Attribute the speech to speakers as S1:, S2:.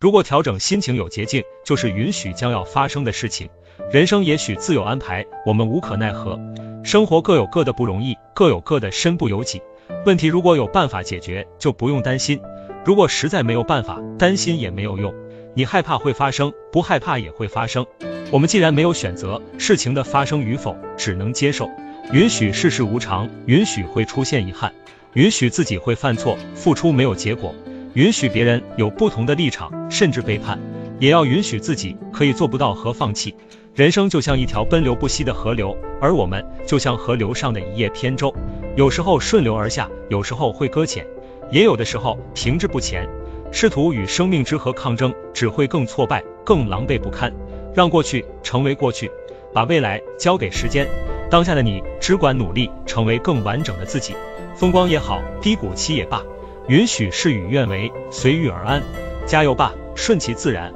S1: 如果调整心情有捷径，就是允许将要发生的事情。人生也许自有安排，我们无可奈何。生活各有各的不容易，各有各的身不由己。问题如果有办法解决，就不用担心；如果实在没有办法，担心也没有用。你害怕会发生，不害怕也会发生。我们既然没有选择，事情的发生与否，只能接受。允许世事无常，允许会出现遗憾，允许自己会犯错，付出没有结果，允许别人有不同的立场，甚至背叛，也要允许自己可以做不到和放弃。人生就像一条奔流不息的河流，而我们就像河流上的一叶扁舟，有时候顺流而下，有时候会搁浅，也有的时候停滞不前。试图与生命之河抗争，只会更挫败，更狼狈不堪。让过去成为过去，把未来交给时间。当下的你只管努力，成为更完整的自己。风光也好，低谷期也罢，允许事与愿违，随遇而安。加油吧，顺其自然。